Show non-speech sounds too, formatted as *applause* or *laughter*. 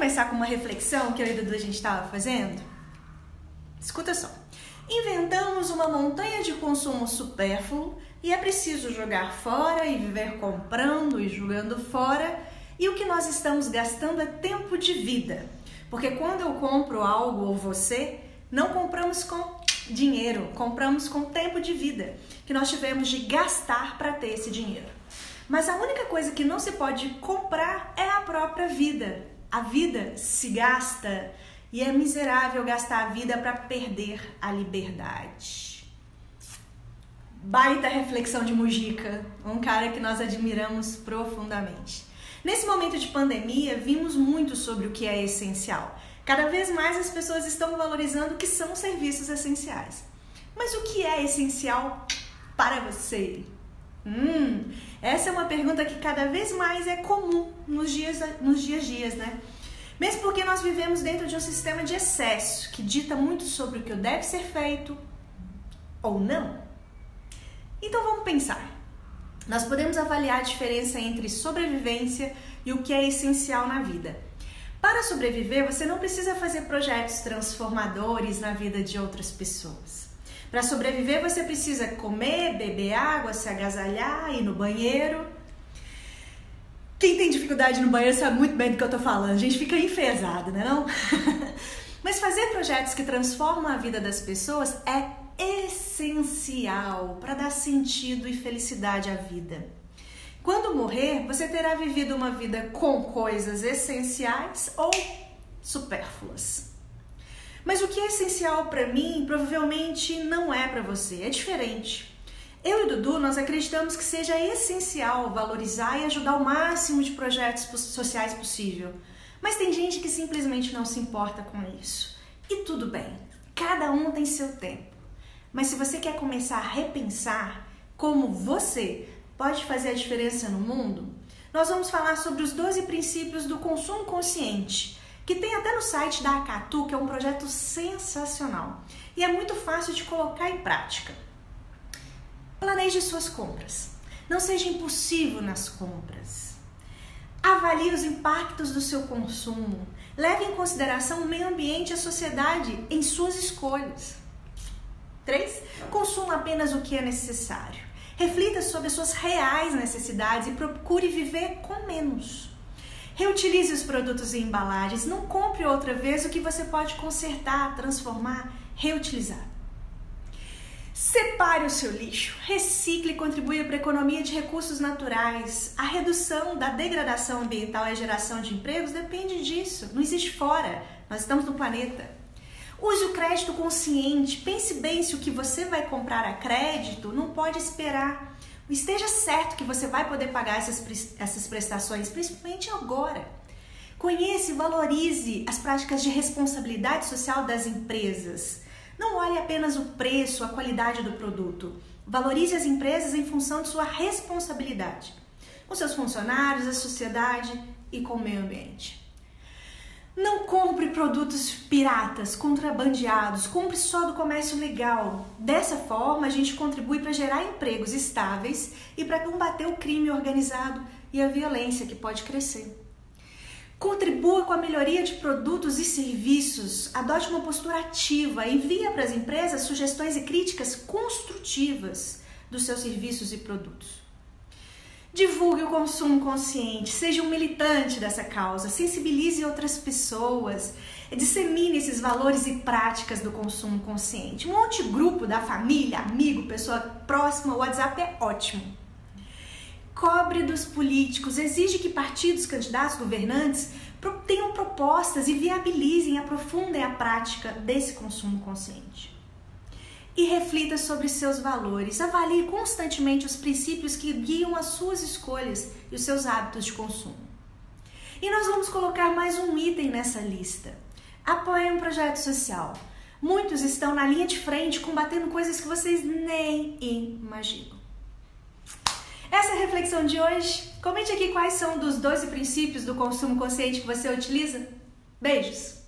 começar com uma reflexão que eu e Dudu a gente estava fazendo? Escuta só. Inventamos uma montanha de consumo supérfluo e é preciso jogar fora e viver comprando e jogando fora. E o que nós estamos gastando é tempo de vida. Porque quando eu compro algo ou você, não compramos com dinheiro, compramos com tempo de vida que nós tivemos de gastar para ter esse dinheiro. Mas a única coisa que não se pode comprar é a própria vida. A vida se gasta e é miserável gastar a vida para perder a liberdade. Baita reflexão de Mujica, um cara que nós admiramos profundamente. Nesse momento de pandemia, vimos muito sobre o que é essencial. Cada vez mais as pessoas estão valorizando o que são serviços essenciais. Mas o que é essencial para você? Hum, essa é uma pergunta que cada vez mais é comum nos dias, nos dias dias, né? Mesmo porque nós vivemos dentro de um sistema de excesso que dita muito sobre o que deve ser feito ou não. Então vamos pensar. Nós podemos avaliar a diferença entre sobrevivência e o que é essencial na vida. Para sobreviver, você não precisa fazer projetos transformadores na vida de outras pessoas. Para sobreviver, você precisa comer, beber água, se agasalhar, ir no banheiro. Quem tem dificuldade no banheiro sabe muito bem do que eu tô falando. A gente fica enfesado, né não? *laughs* Mas fazer projetos que transformam a vida das pessoas é essencial para dar sentido e felicidade à vida. Quando morrer, você terá vivido uma vida com coisas essenciais ou supérfluas. Mas o que é essencial para mim provavelmente não é para você, é diferente. Eu e Dudu, nós acreditamos que seja essencial valorizar e ajudar o máximo de projetos sociais possível. Mas tem gente que simplesmente não se importa com isso. E tudo bem, cada um tem seu tempo. Mas se você quer começar a repensar como você pode fazer a diferença no mundo, nós vamos falar sobre os 12 princípios do consumo consciente que tem até no site da Acatu, que é um projeto sensacional e é muito fácil de colocar em prática. Planeje suas compras. Não seja impulsivo nas compras. Avalie os impactos do seu consumo. Leve em consideração o meio ambiente e a sociedade em suas escolhas. 3. Consuma apenas o que é necessário. Reflita sobre as suas reais necessidades e procure viver com menos. Reutilize os produtos e embalagens. Não compre outra vez o que você pode consertar, transformar, reutilizar. Separe o seu lixo, recicle e contribua para a economia de recursos naturais. A redução da degradação ambiental e a geração de empregos depende disso. Não existe fora. Nós estamos no planeta. Use o crédito consciente. Pense bem se o que você vai comprar a crédito não pode esperar. Esteja certo que você vai poder pagar essas, essas prestações, principalmente agora. Conheça e valorize as práticas de responsabilidade social das empresas. Não olhe apenas o preço, a qualidade do produto. Valorize as empresas em função de sua responsabilidade com seus funcionários, a sociedade e com o meio ambiente. Não compre produtos piratas, contrabandeados, compre só do comércio legal. Dessa forma, a gente contribui para gerar empregos estáveis e para combater o crime organizado e a violência que pode crescer. Contribua com a melhoria de produtos e serviços, adote uma postura ativa, envie para as empresas sugestões e críticas construtivas dos seus serviços e produtos. Divulgue o consumo consciente, seja um militante dessa causa, sensibilize outras pessoas, dissemine esses valores e práticas do consumo consciente. Monte grupo da família, amigo, pessoa próxima, o WhatsApp é ótimo. Cobre dos políticos, exige que partidos, candidatos, governantes tenham propostas e viabilizem aprofundem a prática desse consumo consciente e reflita sobre seus valores. Avalie constantemente os princípios que guiam as suas escolhas e os seus hábitos de consumo. E nós vamos colocar mais um item nessa lista. Apoie um projeto social. Muitos estão na linha de frente combatendo coisas que vocês nem imaginam. Essa é a reflexão de hoje. Comente aqui quais são dos 12 princípios do consumo consciente que você utiliza. Beijos!